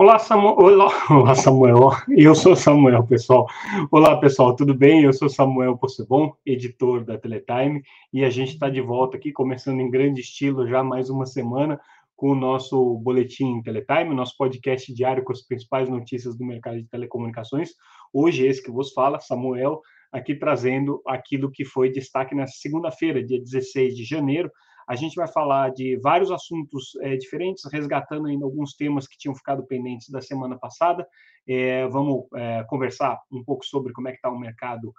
Olá, Samuel. Olá, Samuel. Eu sou Samuel, pessoal. Olá, pessoal, tudo bem? Eu sou Samuel Possebon, editor da Teletime, e a gente está de volta aqui, começando em grande estilo já mais uma semana com o nosso boletim Teletime, nosso podcast diário com as principais notícias do mercado de telecomunicações. Hoje, esse que vos fala, Samuel, aqui trazendo aquilo que foi destaque nessa segunda-feira, dia 16 de janeiro, a gente vai falar de vários assuntos é, diferentes, resgatando ainda alguns temas que tinham ficado pendentes da semana passada. É, vamos é, conversar um pouco sobre como é que está o mercado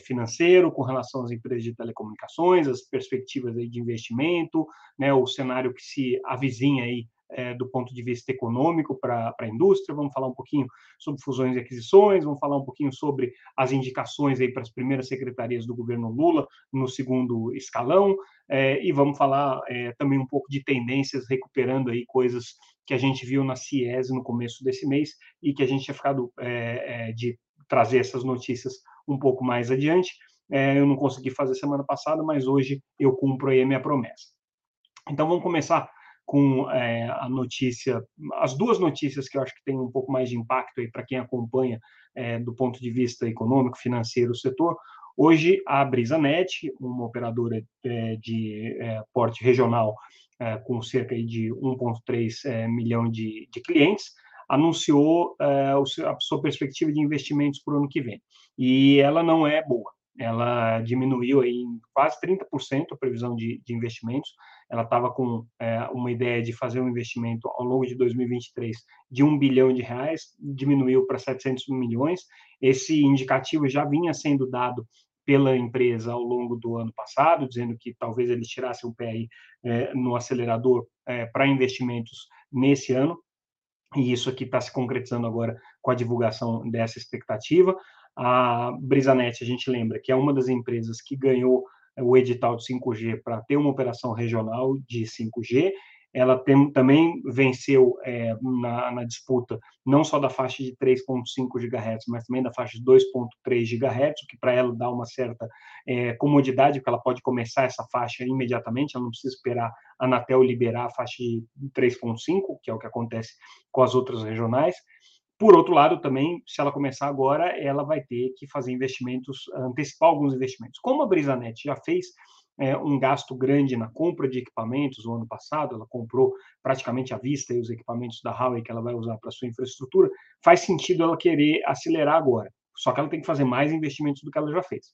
financeiro com relação às empresas de telecomunicações, as perspectivas aí de investimento, né, o cenário que se avizinha aí é, do ponto de vista econômico para a indústria, vamos falar um pouquinho sobre fusões e aquisições, vamos falar um pouquinho sobre as indicações aí para as primeiras secretarias do governo Lula no segundo escalão, é, e vamos falar é, também um pouco de tendências, recuperando aí coisas que a gente viu na CIES no começo desse mês e que a gente tinha ficado é, é, de trazer essas notícias um pouco mais adiante. É, eu não consegui fazer semana passada, mas hoje eu cumpro aí a minha promessa. Então vamos começar com é, a notícia, as duas notícias que eu acho que tem um pouco mais de impacto aí para quem acompanha é, do ponto de vista econômico, financeiro, o setor. Hoje, a BrisaNet, uma operadora é, de é, porte regional é, com cerca de 1,3 é, milhão de, de, clientes, anunciou a sua perspectiva de investimentos para o ano que vem. E ela não é boa ela diminuiu aí em quase 30% a previsão de, de investimentos. Ela estava com é, uma ideia de fazer um investimento ao longo de 2023 de um bilhão de reais, diminuiu para 700 milhões. Esse indicativo já vinha sendo dado pela empresa ao longo do ano passado, dizendo que talvez eles tirassem o pé aí, é, no acelerador é, para investimentos nesse ano, e isso aqui está se concretizando agora com a divulgação dessa expectativa. A Brisanet, a gente lembra que é uma das empresas que ganhou o edital de 5G para ter uma operação regional de 5G. Ela tem, também venceu é, na, na, disputa não só da faixa de 3,5 GHz, mas também da faixa de 2,3 GHz, o que para ela dá uma certa é, comodidade, porque ela pode começar essa faixa imediatamente, ela não precisa esperar a Anatel liberar a faixa de 3,5, que é o que acontece com as outras regionais. Por outro lado, também, se ela começar agora, ela vai ter que fazer investimentos, antecipar alguns investimentos. Como a Brisanet já fez é, um gasto grande na compra de equipamentos no ano passado, ela comprou praticamente à vista os equipamentos da Huawei que ela vai usar para sua infraestrutura, faz sentido ela querer acelerar agora. Só que ela tem que fazer mais investimentos do que ela já fez.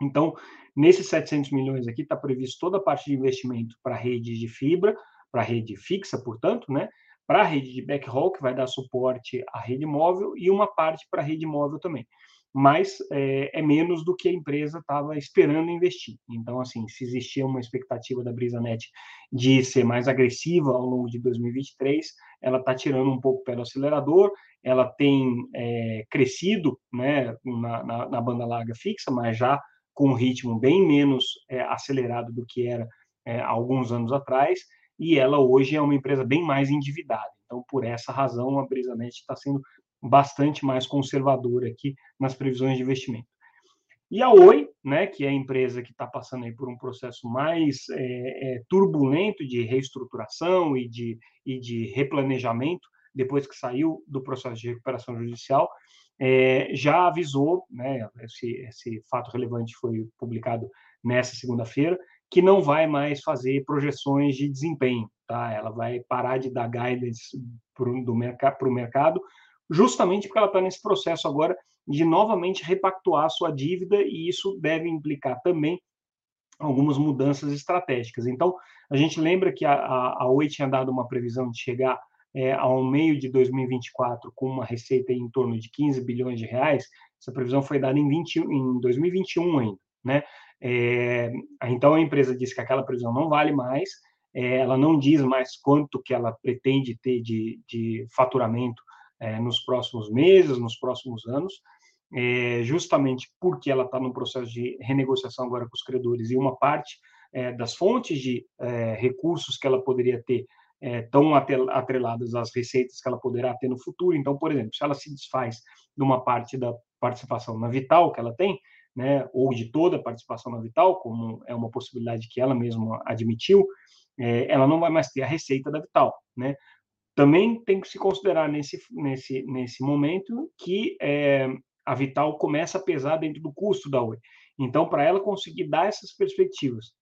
Então, nesses 700 milhões aqui está previsto toda a parte de investimento para rede de fibra, para rede fixa, portanto, né? Para a rede de backhaul, que vai dar suporte à rede móvel, e uma parte para a rede móvel também. Mas é, é menos do que a empresa estava esperando investir. Então, assim, se existia uma expectativa da BrisaNet de ser mais agressiva ao longo de 2023, ela está tirando um pouco pelo acelerador, ela tem é, crescido né, na, na, na, banda larga fixa, mas já com um ritmo bem menos é, acelerado do que era é, há alguns anos atrás, e ela hoje é uma empresa bem mais endividada. Então, por essa razão, a BrisaNet está sendo bastante mais conservadora aqui nas previsões de investimento. E a Oi, né, que é a empresa que está passando aí por um processo mais é, é, turbulento de reestruturação e de, e de replanejamento, depois que saiu do processo de recuperação judicial, é, já avisou, né, esse, esse fato relevante foi publicado nessa segunda-feira, que não vai mais fazer projeções de desempenho, tá? Ela vai parar de dar guidance para o mercado, justamente porque ela está nesse processo agora de novamente repactuar sua dívida e isso deve implicar também algumas mudanças estratégicas. Então, a gente lembra que a, a, a Oi tinha dado uma previsão de chegar é, ao meio de 2024 com uma receita em torno de 15 bilhões de reais. Essa previsão foi dada em, 20, em 2021 ainda, né? É, então a empresa diz que aquela previsão não vale mais, é, ela não diz mais quanto que ela pretende ter de, de faturamento é, nos próximos meses, nos próximos anos, é, justamente porque ela está no processo de renegociação agora com os credores e uma parte é, das fontes de é, recursos que ela poderia ter estão atreladas às receitas que ela poderá ter no futuro. Então, por exemplo, se ela se desfaz de uma parte da participação na Vital que ela tem, né, ou de toda a participação na Vital, como é uma possibilidade que ela mesma admitiu, é, ela não vai mais ter a receita da Vital, né? Também tem que se considerar nesse, nesse, nesse momento que é, a Vital começa a pesar dentro do custo da Oi. Então, para ela conseguir dar essas perspectivas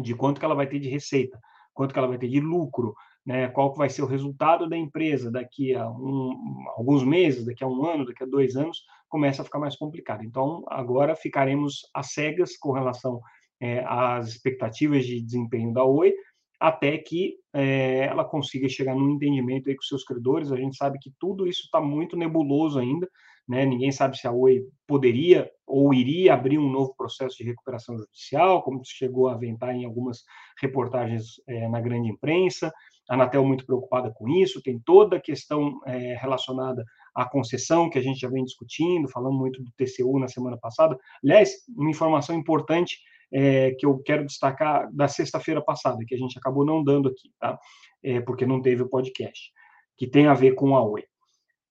de quanto que ela vai ter de receita, quanto que ela vai ter de lucro, né, qual vai ser o resultado da empresa daqui a um, alguns meses, daqui a um ano, daqui a dois anos, começa a ficar mais complicado. Então, agora ficaremos às cegas com relação é, às expectativas de desempenho da Oi, até que é, ela consiga chegar num entendimento aí com seus credores. A gente sabe que tudo isso está muito nebuloso ainda, né? Ninguém sabe se a Oi poderia ou iria abrir um novo processo de recuperação judicial, como chegou a aventar em algumas reportagens é, na grande imprensa. A Anatel muito preocupada com isso, tem toda a questão é, relacionada à concessão, que a gente já vem discutindo, falando muito do TCU na semana passada. Aliás, uma informação importante é, que eu quero destacar da sexta-feira passada, que a gente acabou não dando aqui, tá? É, porque não teve o podcast, que tem a ver com a Oi.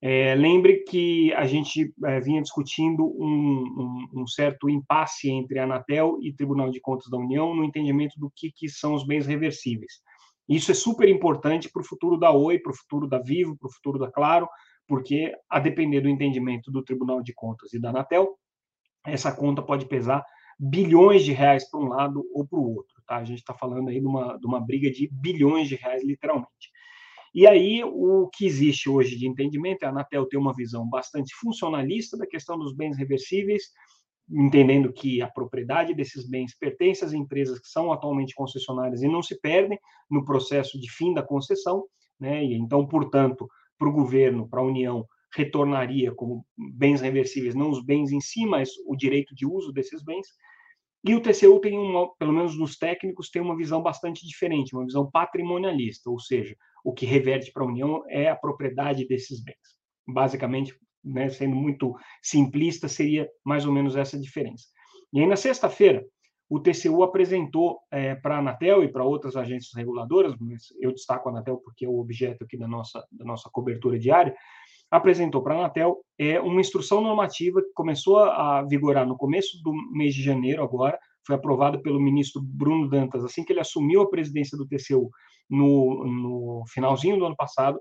É, lembre que a gente é, vinha discutindo um, um, um, certo impasse entre a Anatel e Tribunal de Contas da União no entendimento do que, que são os bens reversíveis. Isso é super importante para o futuro da Oi, para o futuro da Vivo, para o futuro da Claro, porque, a depender do entendimento do Tribunal de Contas e da Anatel, essa conta pode pesar bilhões de reais para um lado ou para o outro. Tá? A gente está falando aí de uma, de uma briga de bilhões de reais, literalmente. E aí, o que existe hoje de entendimento é a Anatel ter uma visão bastante funcionalista da questão dos bens reversíveis, entendendo que a propriedade desses bens pertence às empresas que são atualmente concessionárias e não se perdem no processo de fim da concessão, né? E então, portanto, para o governo, para a União, retornaria como bens reversíveis, não os bens em si, mas o direito de uso desses bens. E o TCU tem uma, pelo menos nos técnicos, tem uma visão bastante diferente, uma visão patrimonialista, ou seja, o que reverte para a União é a propriedade desses bens. Basicamente, né, sendo muito simplista, seria mais ou menos essa diferença. E aí, na sexta-feira, o TCU apresentou é, para a Anatel e para outras agências reguladoras, mas eu destaco a Anatel porque é o objeto aqui da nossa, da nossa cobertura diária, apresentou para a Anatel é uma instrução normativa que começou a vigorar no começo do mês de janeiro agora, foi aprovada pelo ministro Bruno Dantas assim que ele assumiu a presidência do TCU no, no finalzinho do ano passado.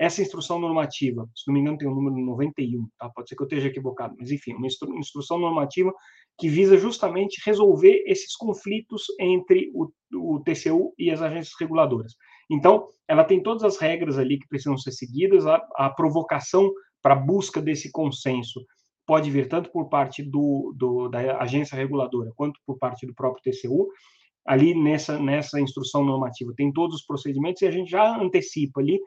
Essa instrução normativa, se não me engano, tem o número 91, tá? pode ser que eu esteja equivocado, mas enfim, uma instru instrução normativa que visa justamente resolver esses conflitos entre o, o TCU e as agências reguladoras. Então, ela tem todas as regras ali que precisam ser seguidas, a, a provocação para a busca desse consenso pode vir tanto por parte do, do, da agência reguladora quanto por parte do próprio TCU. Ali nessa, nessa instrução normativa tem todos os procedimentos e a gente já antecipa ali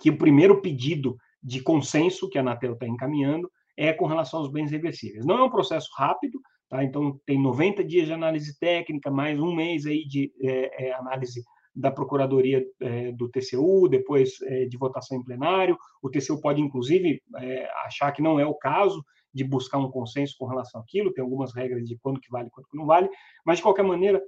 que o primeiro pedido de consenso que a Anatel está encaminhando é com relação aos bens reversíveis. Não é um processo rápido, tá? então tem 90 dias de análise técnica, mais um mês aí de é, é, análise da Procuradoria é, do TCU, depois é, de votação em plenário. O TCU pode, inclusive, é, achar que não é o caso de buscar um consenso com relação àquilo, tem algumas regras de quando que vale e quando que não vale, mas, de qualquer maneira,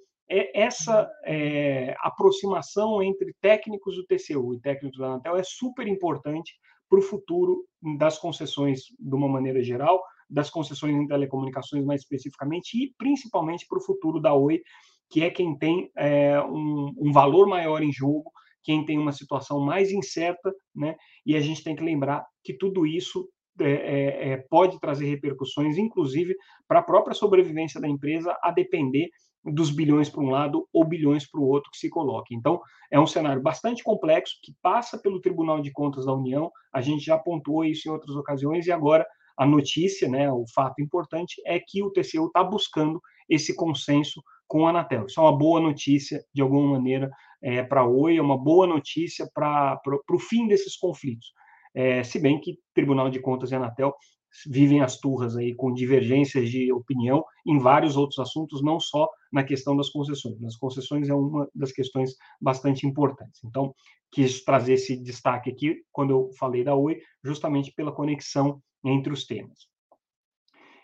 essa é, aproximação entre técnicos do TCU e técnicos da Anatel é super importante para o futuro das concessões de uma maneira geral, das concessões em telecomunicações mais especificamente, e principalmente para o futuro da Oi, que é quem tem é, um, um, valor maior em jogo, quem tem uma situação mais incerta, né? E a gente tem que lembrar que tudo isso é, é, é pode trazer repercussões, inclusive para a própria sobrevivência da empresa, a depender dos bilhões para um lado ou bilhões para o outro que se coloque. Então, é um cenário bastante complexo que passa pelo Tribunal de Contas da União. A gente já apontou isso em outras ocasiões e agora a notícia, né, o fato importante é que o TCU está buscando esse consenso com a Anatel. Isso é uma boa notícia, de alguma maneira, é, para a Oi, é uma boa notícia para o fim desses conflitos. É, se bem que Tribunal de Contas e Anatel vivem as turras aí com divergências de opinião em vários outros assuntos, não só na questão das concessões. As concessões é uma das questões bastante importantes. Então, quis trazer esse destaque aqui quando eu falei da Oi, justamente pela conexão entre os temas.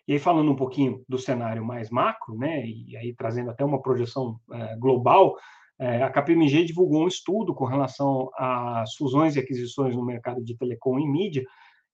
E aí, falando um pouquinho do cenário mais macro, né, e aí trazendo até uma projeção é, global, é, a KPMG divulgou um estudo com relação às fusões e aquisições no mercado de telecom e mídia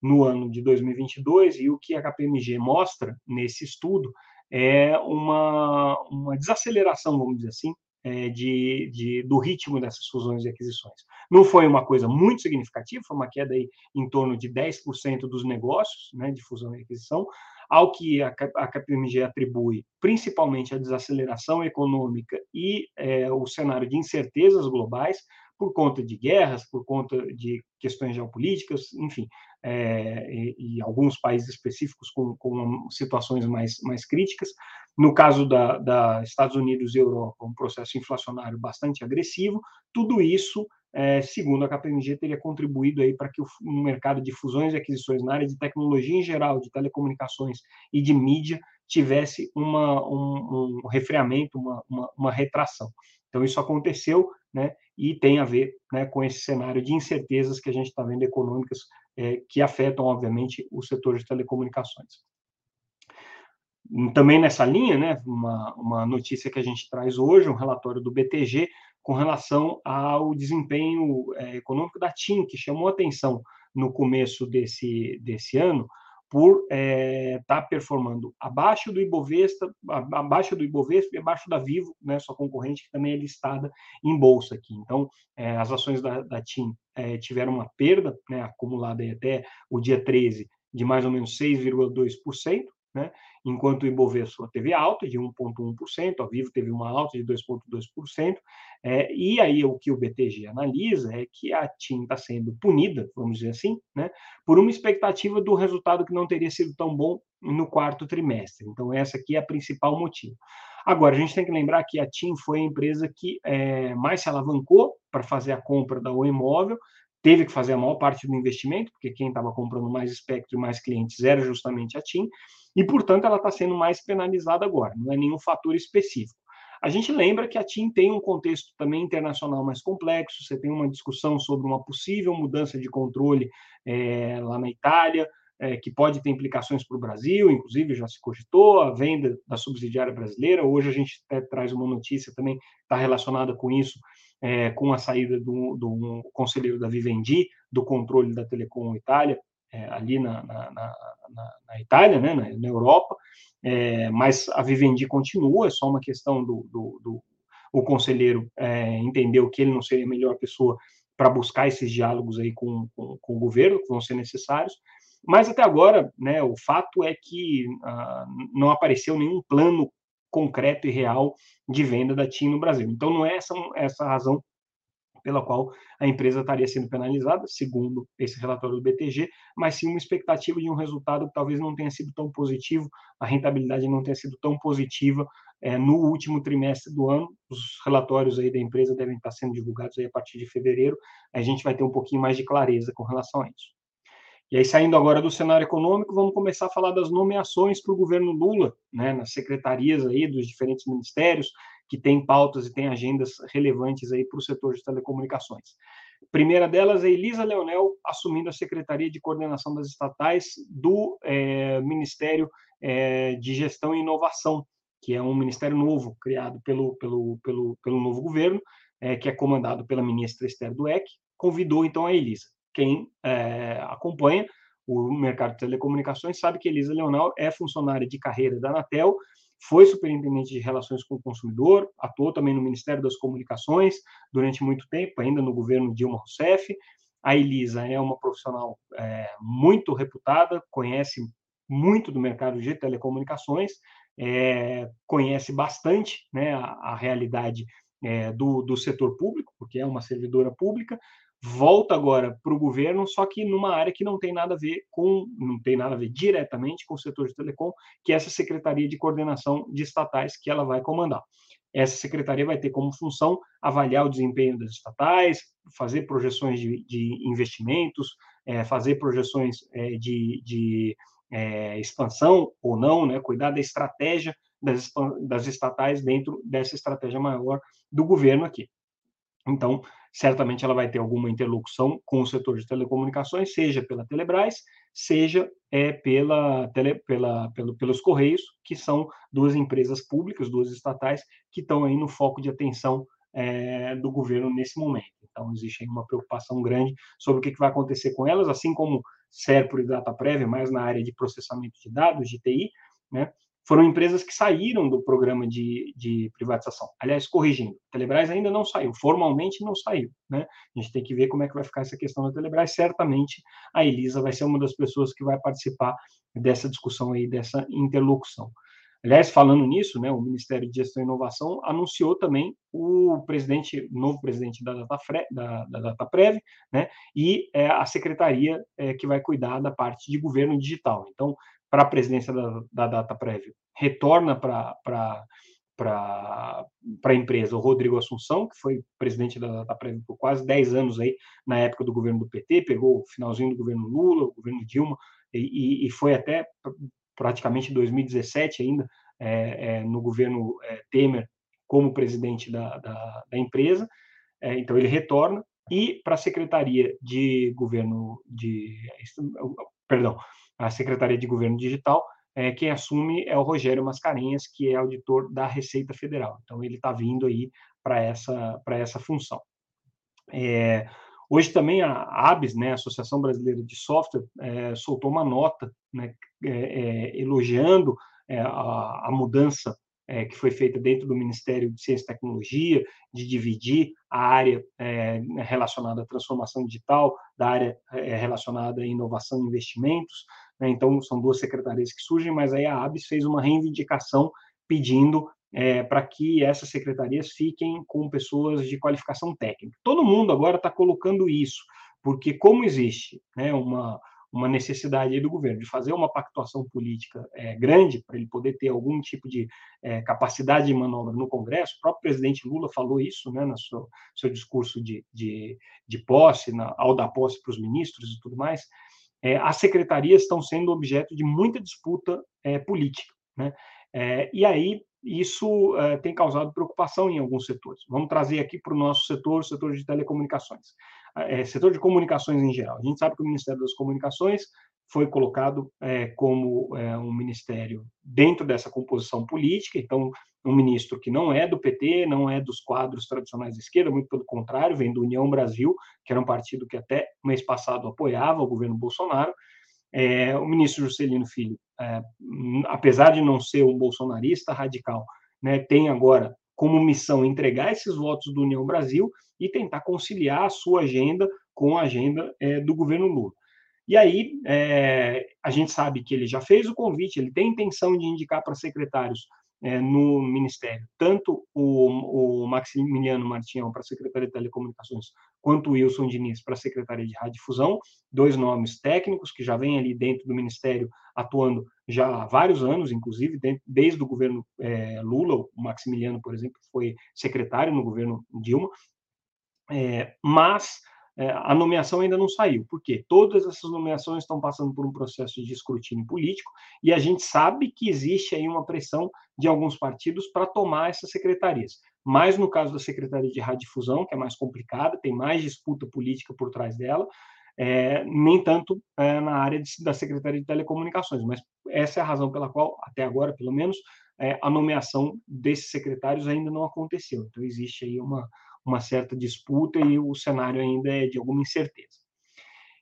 no ano de 2022, e o que a KPMG mostra nesse estudo é uma, uma desaceleração, vamos dizer assim, é, de, de, do ritmo dessas fusões e aquisições. Não foi uma coisa muito significativa, foi uma queda aí em torno de 10% dos negócios né, de fusão e aquisição, ao que a, KPMG atribui principalmente a desaceleração econômica e é, o cenário de incertezas globais, por conta de guerras, por conta de questões geopolíticas, enfim, é, e, e, alguns países específicos com, com, situações mais, mais críticas. No caso da, da, Estados Unidos e Europa, um processo inflacionário bastante agressivo. Tudo isso, é, segundo a KPMG, teria contribuído aí para que o, o mercado de fusões e aquisições na área de tecnologia em geral, de telecomunicações e de mídia tivesse uma, um, um refreamento, uma, uma, uma retração. Então, isso aconteceu, né, e tem a ver né, com esse cenário de incertezas que a gente está vendo econômicas é, que afetam, obviamente, o setor de telecomunicações. Também nessa linha, né, uma, uma notícia que a gente traz hoje, um relatório do BTG com relação ao desempenho é, econômico da TIM, que chamou atenção no começo desse, desse ano, por estar é, tá performando abaixo do Ibovespa, abaixo do Ibovespa e abaixo da Vivo, né, sua concorrente que também é listada em bolsa aqui. Então, é, as ações da, da TIM é, tiveram uma perda, né, acumulada até o dia 13 de mais ou menos 6,2%, né? Enquanto o Ibovespa teve alta de 1,1%, a Vivo teve uma alta de 2,2%, é, e aí o que o BTG analisa é que a TIM está sendo punida, vamos dizer assim, né, por uma expectativa do resultado que não teria sido tão bom no quarto trimestre. Então, essa aqui é a principal motivo. Agora, a gente tem que lembrar que a TIM foi a empresa que é, mais se alavancou para fazer a compra da O Imóvel, teve que fazer a maior parte do investimento, porque quem estava comprando mais espectro e mais clientes era justamente a TIM, e, portanto, ela está sendo mais penalizada agora, não é nenhum fator específico. A gente lembra que a TIM tem um contexto também internacional mais complexo, você tem uma discussão sobre uma possível mudança de controle é, lá na Itália, é, que pode ter implicações para o Brasil, inclusive já se cogitou a venda da subsidiária brasileira. Hoje a gente até traz uma notícia também está relacionada com isso, é, com a saída do, do conselheiro da Vivendi, do controle da Telecom Itália, é, ali na, na, na, na, Itália, né, na, Europa, é, mas a Vivendi continua, é só uma questão do, do, do o conselheiro é, entendeu que ele não seria a melhor pessoa para buscar esses diálogos aí com, com, com, o governo, que vão ser necessários, mas até agora, né, o fato é que ah, não apareceu nenhum plano concreto e real de venda da TIM no Brasil. Então, não é essa, essa razão pela qual a empresa estaria sendo penalizada, segundo esse relatório do BTG, mas sim uma expectativa de um resultado que talvez não tenha sido tão positivo, a rentabilidade não tenha sido tão positiva é, no último trimestre do ano. Os relatórios aí da empresa devem estar sendo divulgados aí a partir de fevereiro. A gente vai ter um pouquinho mais de clareza com relação a isso. E aí, saindo agora do cenário econômico, vamos começar a falar das nomeações para o governo Lula, né, nas secretarias aí dos diferentes ministérios, que têm pautas e têm agendas relevantes aí para o setor de telecomunicações. primeira delas é Elisa Leonel assumindo a Secretaria de Coordenação das Estatais do é, Ministério é, de Gestão e Inovação, que é um ministério novo criado pelo, pelo, pelo, pelo novo governo, é, que é comandado pela ministra Esther Dueck, convidou então a Elisa quem acompanha o mercado de telecomunicações sabe que Elisa Leonel é funcionária de carreira da Anatel, foi superintendente de relações com o consumidor, atuou também no Ministério das Comunicações durante muito tempo, ainda no governo Dilma Rousseff. A Elisa é uma profissional é, muito reputada, conhece muito do mercado de telecomunicações, é, conhece bastante né, a, a realidade é, do, do setor público, porque é uma servidora pública, volta agora para o governo, só que numa área que não tem nada a ver com, não tem nada a ver diretamente com o setor de telecom, que é essa Secretaria de Coordenação de Estatais que ela vai comandar. Essa secretaria vai ter como função avaliar o desempenho das estatais, fazer projeções de, de investimentos, é, fazer projeções é, de, de é, expansão ou não, né, cuidar da estratégia das, das estatais dentro dessa estratégia maior do governo aqui. Então, certamente ela vai ter alguma interlocução com o setor de telecomunicações, seja pela Telebrás, seja é, pela, tele, pela, pelo, pelos Correios, que são duas empresas públicas, duas estatais, que estão aí no foco de atenção é, do governo nesse momento. Então, existe aí uma preocupação grande sobre o que, que vai acontecer com elas, assim como Serpro e DataPrev, mais na área de processamento de dados, de TI, né? Foram empresas que saíram do programa de, de privatização. Aliás, corrigindo, a Telebrás ainda não saiu, formalmente não saiu. Né? A gente tem que ver como é que vai ficar essa questão da Telebrás. Certamente a Elisa vai ser uma das pessoas que vai participar dessa discussão aí, dessa interlocução. Aliás, falando nisso, né, o Ministério de Gestão e Inovação anunciou também o presidente, novo presidente da Datafre, da, da Dataprev, né, e é, a secretaria é, que vai cuidar da parte de governo digital. Então, para a presidência da, da Dataprev, retorna para para a empresa o Rodrigo Assunção, que foi presidente da Dataprev por quase 10 anos aí, na época do governo do PT, pegou o finalzinho do governo Lula, o governo Dilma, e, e foi até praticamente 2017 ainda, é, é, no governo é, Temer, como presidente da, da, da empresa. É, então, ele retorna. E para a Secretaria de Governo de. Perdão, a Secretaria de Governo Digital, é, quem assume é o Rogério Mascarenhas, que é auditor da Receita Federal. Então, ele está vindo aí para essa, essa função. É, Hoje também a ABS, né, Associação Brasileira de Software, é, soltou uma nota né, elogiando a, a, mudança é, que foi feita dentro do Ministério de Ciência e Tecnologia, de dividir a área é, relacionada à transformação digital da área relacionada à inovação e investimentos. Né, então, são duas secretarias que surgem, mas aí a ABS fez uma reivindicação pedindo é, para que essas secretarias fiquem com pessoas de qualificação técnica. Todo mundo agora está colocando isso, porque como existe né, uma, uma necessidade do governo de fazer uma pactuação política é, grande para ele poder ter algum tipo de é, capacidade de manobra no Congresso. O próprio presidente Lula falou isso né, no seu, seu discurso de, de, de posse, na, ao dar posse para os ministros e tudo mais. É, as secretarias estão sendo objeto de muita disputa é, política. Né? É, e aí isso é, tem causado preocupação em alguns setores. Vamos trazer aqui para o nosso setor, o setor de telecomunicações, é, setor de comunicações em geral. A gente sabe que o Ministério das Comunicações foi colocado é, como um ministério dentro dessa composição política, então um ministro que não é do PT, não é dos quadros tradicionais de esquerda, muito pelo contrário, vem do União Brasil, que era um partido que até mês passado apoiava o governo Bolsonaro, é, o ministro Juscelino Filho, é, apesar de não ser um bolsonarista radical, né, tem agora como missão entregar esses votos do União Brasil e tentar conciliar a sua agenda com a agenda é, do governo Lula. E aí, é, a gente sabe que ele já fez o convite, ele tem intenção de indicar para secretários é, no Ministério, tanto o, o Maximiliano Martinhão para a Secretaria de Telecomunicações, quanto o Wilson Diniz para a Secretaria de Radiodifusão, dois nomes técnicos que já vêm ali dentro do Ministério atuando já há vários anos, inclusive dentro, desde o governo é, Lula, o Maximiliano, por exemplo, foi secretário no governo Dilma, é, mas é, a nomeação ainda não saiu. Por quê? Todas essas nomeações estão passando por um processo de escrutínio político e a gente sabe que existe aí uma pressão de alguns partidos para tomar essas secretarias. Mas no caso da Secretaria de Radiodifusão, que é mais complicada, tem mais disputa política por trás dela, é, nem tanto é, na área de, da Secretaria de Telecomunicações, mas essa é a razão pela qual, até agora, pelo menos, é, a nomeação desses secretários ainda não aconteceu. Então, existe aí uma, uma certa disputa e o cenário ainda é de alguma incerteza.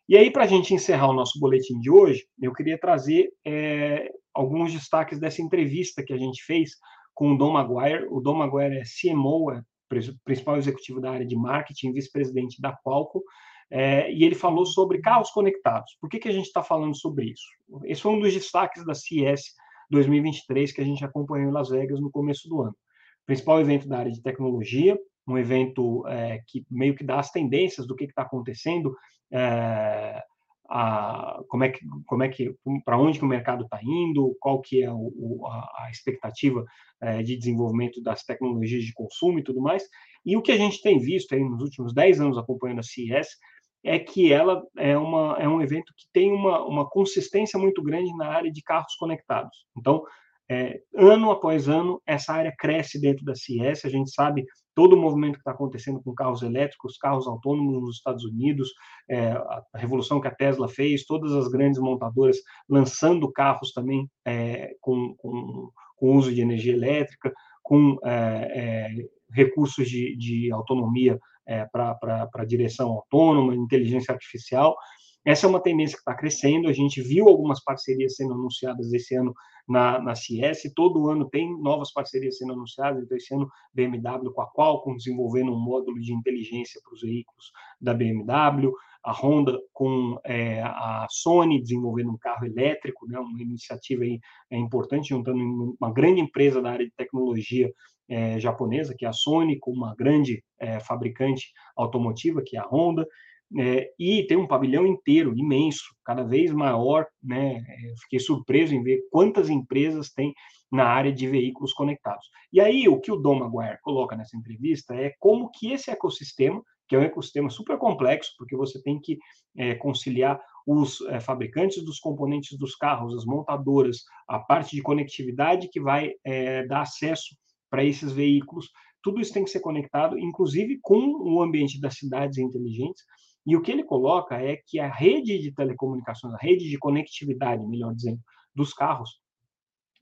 E aí, para a gente encerrar o nosso boletim de hoje, eu queria trazer é, alguns destaques dessa entrevista que a gente fez com o Dom Maguire. O Dom Maguire é CMO, é principal executivo da área de marketing, vice-presidente da Qualcomm, é, e ele falou sobre carros conectados. Por que, que a gente está falando sobre isso? Esse foi um dos destaques da CES 2023 que a gente acompanhou em Las Vegas no começo do ano. Principal evento da área de tecnologia, um evento é, que meio que dá as tendências do que está acontecendo, é, a, como é que, como é que, para onde que o mercado está indo, qual que é o, a, a, expectativa é, de desenvolvimento das tecnologias de consumo e tudo mais. E o que a gente tem visto aí nos últimos 10 anos acompanhando a CES é que ela é, uma, é um evento que tem uma, uma consistência muito grande na área de carros conectados. Então, é, ano após ano, essa área cresce dentro da CES. A gente sabe todo o movimento que está acontecendo com carros elétricos, carros autônomos nos Estados Unidos, é, a revolução que a Tesla fez, todas as grandes montadoras lançando carros também é, com, com, com, uso de energia elétrica, com é, é, recursos de, de autonomia é, para direção autônoma, inteligência artificial. Essa é uma tendência que está crescendo. A gente viu algumas parcerias sendo anunciadas esse ano na, na CIS. Todo ano tem novas parcerias sendo anunciadas. Então, esse ano, BMW com a Qualcomm desenvolvendo um módulo de inteligência para os veículos da BMW. A Honda com é, a Sony desenvolvendo um carro elétrico, né, uma iniciativa aí, é, importante, juntando uma grande empresa da área de tecnologia é, japonesa, que é a Sony, com uma grande é, fabricante automotiva, que é a Honda é, e tem um pavilhão inteiro, imenso, cada vez maior, né? É, fiquei surpreso em ver quantas empresas tem na área de veículos conectados. E aí, o que o Dom Maguire coloca nessa entrevista é como que esse ecossistema, que é um ecossistema super complexo, porque você tem que é, conciliar os é, fabricantes dos componentes dos carros, as montadoras, a parte de conectividade que vai é, dar acesso para esses veículos, tudo isso tem que ser conectado, inclusive com o ambiente das cidades inteligentes, e o que ele coloca é que a rede de telecomunicações, a rede de conectividade, melhor dizendo, dos carros,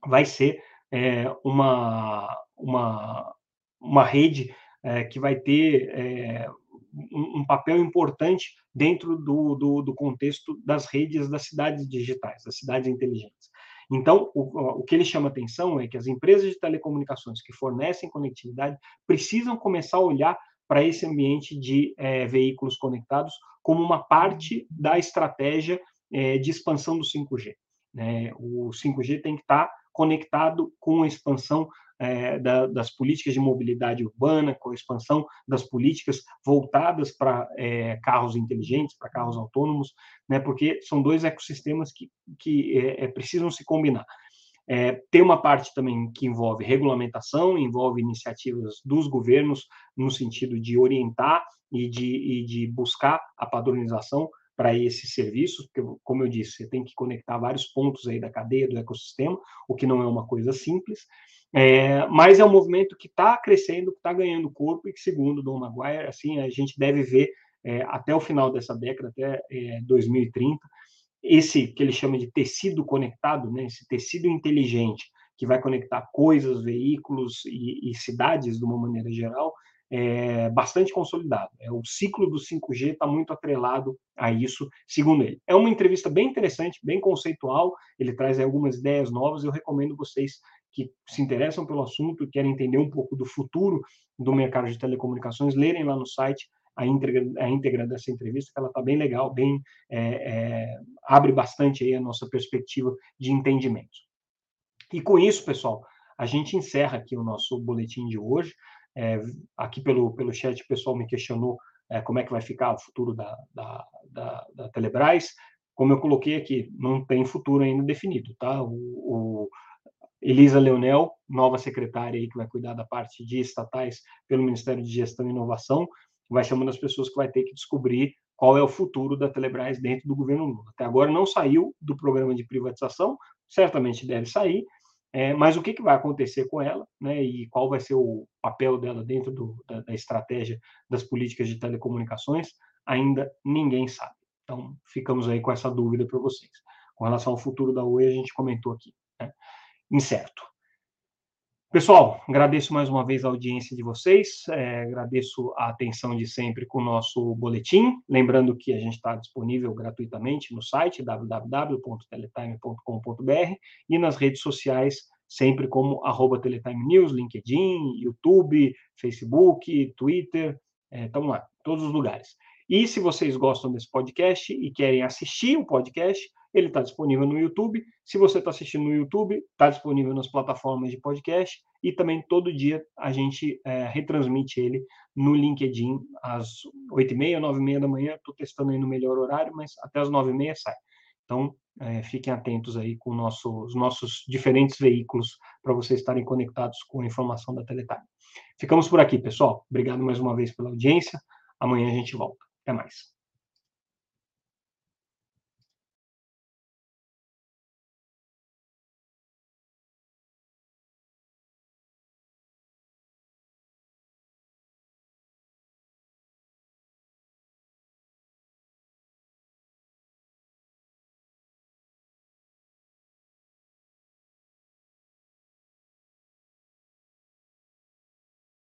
vai ser é, uma, uma, uma rede é, que vai ter é, um, um, papel importante dentro do, do, do, contexto das redes das cidades digitais, das cidades inteligentes. Então, o, o que ele chama atenção é que as empresas de telecomunicações que fornecem conectividade precisam começar a olhar para esse ambiente de é, veículos conectados como uma parte da estratégia é, de expansão do 5G. Né? O 5G tem que estar conectado com a expansão é, da, das políticas de mobilidade urbana, com a expansão das políticas voltadas para é, carros inteligentes, para carros autônomos, né, porque são dois ecossistemas que, que é, precisam se combinar. É, tem uma parte também que envolve regulamentação, envolve iniciativas dos governos no sentido de orientar e de, e de buscar a padronização para esses serviços, porque, como eu disse, você tem que conectar vários pontos aí da cadeia do ecossistema, o que não é uma coisa simples, é, mas é um movimento que está crescendo, que está ganhando corpo e que, segundo o Dom Maguire, assim, a gente deve ver é, até o final dessa década, até é, 2030, esse que ele chama de tecido conectado, né, esse tecido inteligente, que vai conectar coisas, veículos e, e cidades de uma maneira geral, é bastante consolidado. É, o ciclo do 5G está muito atrelado a isso, segundo ele. É uma entrevista bem interessante, bem conceitual, ele traz algumas ideias novas, eu recomendo vocês que se interessam pelo assunto querem entender um pouco do futuro do mercado de telecomunicações, lerem lá no site a íntegra, a íntegra dessa entrevista, que ela está bem legal, bem é, é, abre bastante aí a nossa perspectiva de entendimento. E com isso, pessoal, a gente encerra aqui o nosso boletim de hoje. É, aqui pelo, pelo chat, o pessoal me questionou é, como é que vai ficar o futuro da, da, da, da, Telebrás. Como eu coloquei aqui, não tem futuro ainda definido, tá? O, o Elisa Leonel, nova secretária aí que vai cuidar da parte de estatais pelo Ministério de Gestão e Inovação, vai ser uma das pessoas que vai ter que descobrir qual é o futuro da Telebrás dentro do governo Lula. Até agora não saiu do programa de privatização, certamente deve sair, é, mas o que, que vai acontecer com ela, né, e qual vai ser o papel dela dentro do, da, da estratégia das políticas de telecomunicações, ainda ninguém sabe. Então, ficamos aí com essa dúvida para vocês. Com relação ao futuro da UE, a gente comentou aqui, né, incerto. Pessoal, agradeço mais uma vez a audiência de vocês, é, agradeço a atenção de sempre com o nosso boletim. Lembrando que a gente está disponível gratuitamente no site www.teletime.com.br e nas redes sociais, sempre como arroba Teletime News, LinkedIn, YouTube, Facebook, Twitter, estamos é, lá, todos os lugares. E se vocês gostam desse podcast e querem assistir o podcast, ele está disponível no YouTube. Se você está assistindo no YouTube, está disponível nas plataformas de podcast e também todo dia a gente é, retransmite ele no LinkedIn às 8h30, 9h30 da manhã. Estou testando aí no melhor horário, mas até as 9h30 sai. Então, é, fiquem atentos aí com nosso, os nossos diferentes veículos para vocês estarem conectados com a informação da Teletime. Ficamos por aqui, pessoal. Obrigado mais uma vez pela audiência. Amanhã a gente volta. Até mais.